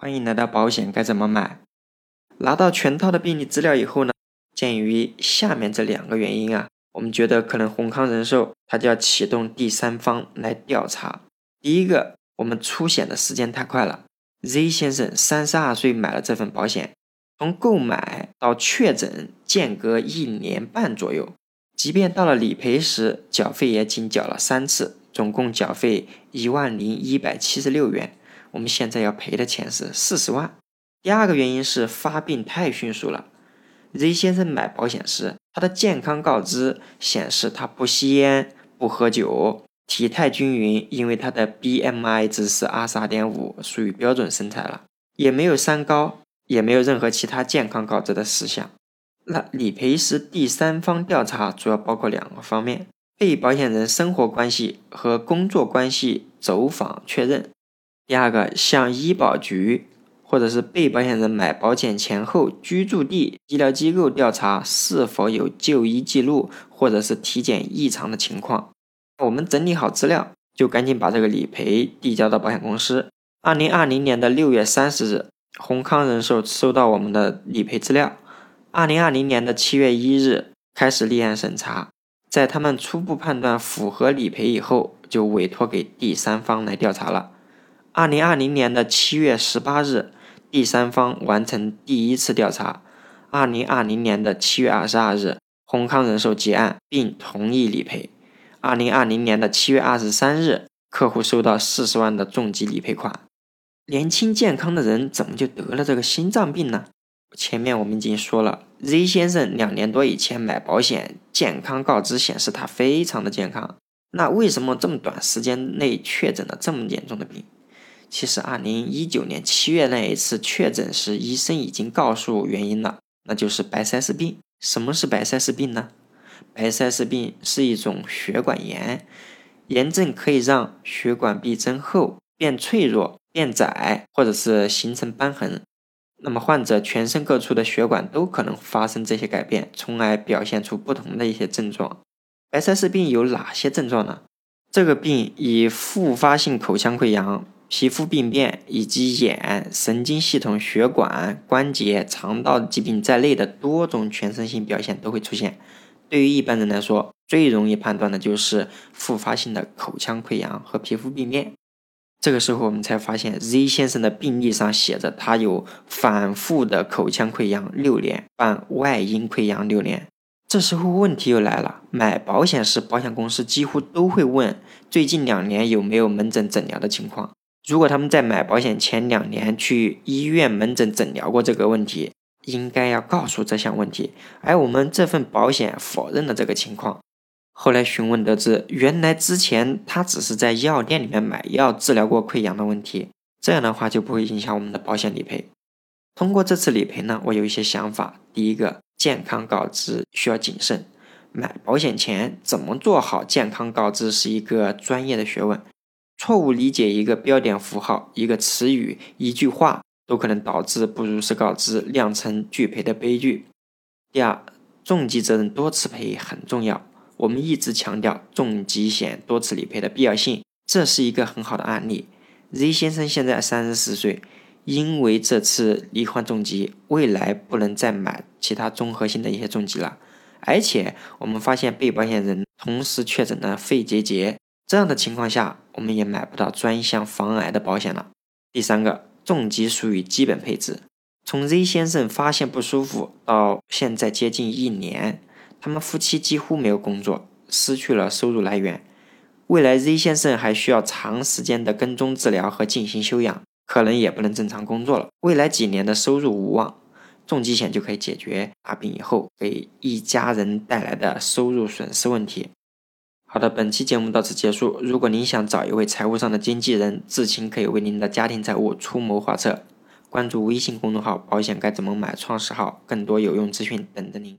欢迎来到保险该怎么买？拿到全套的病历资料以后呢？鉴于下面这两个原因啊，我们觉得可能宏康人寿它就要启动第三方来调查。第一个，我们出险的时间太快了。Z 先生三十二岁买了这份保险，从购买到确诊间隔一年半左右，即便到了理赔时，缴费也仅缴了三次，总共缴费一万零一百七十六元。我们现在要赔的钱是四十万。第二个原因是发病太迅速了。Z 先生买保险时，他的健康告知显示他不吸烟、不喝酒，体态均匀，因为他的 BMI 值是二十二点五，属于标准身材了，也没有三高，也没有任何其他健康告知的事项。那理赔时第三方调查主要包括两个方面：被保险人生活关系和工作关系走访确认。第二个，向医保局或者是被保险人买保险前后居住地医疗机构调查是否有就医记录或者是体检异常的情况。我们整理好资料，就赶紧把这个理赔递交到保险公司。二零二零年的六月三十日，宏康人寿收到我们的理赔资料。二零二零年的七月一日开始立案审查，在他们初步判断符合理赔以后，就委托给第三方来调查了。二零二零年的七月十八日，第三方完成第一次调查。二零二零年的七月二十二日，宏康人寿结案并同意理赔。二零二零年的七月二十三日，客户收到四十万的重疾理赔款。年轻健康的人怎么就得了这个心脏病呢？前面我们已经说了，Z 先生两年多以前买保险，健康告知显示他非常的健康。那为什么这么短时间内确诊了这么严重的病？其实，二零一九年七月那一次确诊时，医生已经告诉原因了，那就是白塞氏病。什么是白塞氏病呢？白塞氏病是一种血管炎，炎症可以让血管壁增厚、变脆弱、变窄，或者是形成瘢痕。那么，患者全身各处的血管都可能发生这些改变，从而表现出不同的一些症状。白塞氏病有哪些症状呢？这个病以复发性口腔溃疡。皮肤病变以及眼、神经系统、血管、关节、肠道疾病在内的多种全身性表现都会出现。对于一般人来说，最容易判断的就是复发性的口腔溃疡和皮肤病变。这个时候，我们才发现 Z 先生的病历上写着他有反复的口腔溃疡六年，伴外阴溃疡六年。这时候问题又来了，买保险时保险公司几乎都会问最近两年有没有门诊诊疗的情况。如果他们在买保险前两年去医院门诊诊疗过这个问题，应该要告诉这项问题。而我们这份保险否认了这个情况。后来询问得知，原来之前他只是在药店里面买药治疗过溃疡的问题，这样的话就不会影响我们的保险理赔。通过这次理赔呢，我有一些想法。第一个，健康告知需要谨慎，买保险前怎么做好健康告知是一个专业的学问。错误理解一个标点符号、一个词语、一句话，都可能导致不如实告知，酿成拒赔的悲剧。第二，重疾责任多次赔很重要，我们一直强调重疾险多次理赔的必要性。这是一个很好的案例。Z 先生现在三十四岁，因为这次罹患重疾，未来不能再买其他综合性的一些重疾了。而且我们发现被保险人同时确诊了肺结节。这样的情况下，我们也买不到专项防癌的保险了。第三个，重疾属于基本配置。从 Z 先生发现不舒服到现在接近一年，他们夫妻几乎没有工作，失去了收入来源。未来 Z 先生还需要长时间的跟踪治疗和进行休养，可能也不能正常工作了。未来几年的收入无望，重疾险就可以解决大病以后给一家人带来的收入损失问题。好的，本期节目到此结束。如果您想找一位财务上的经纪人，至亲可以为您的家庭财务出谋划策。关注微信公众号“保险该怎么买”，创始号，更多有用资讯等着您。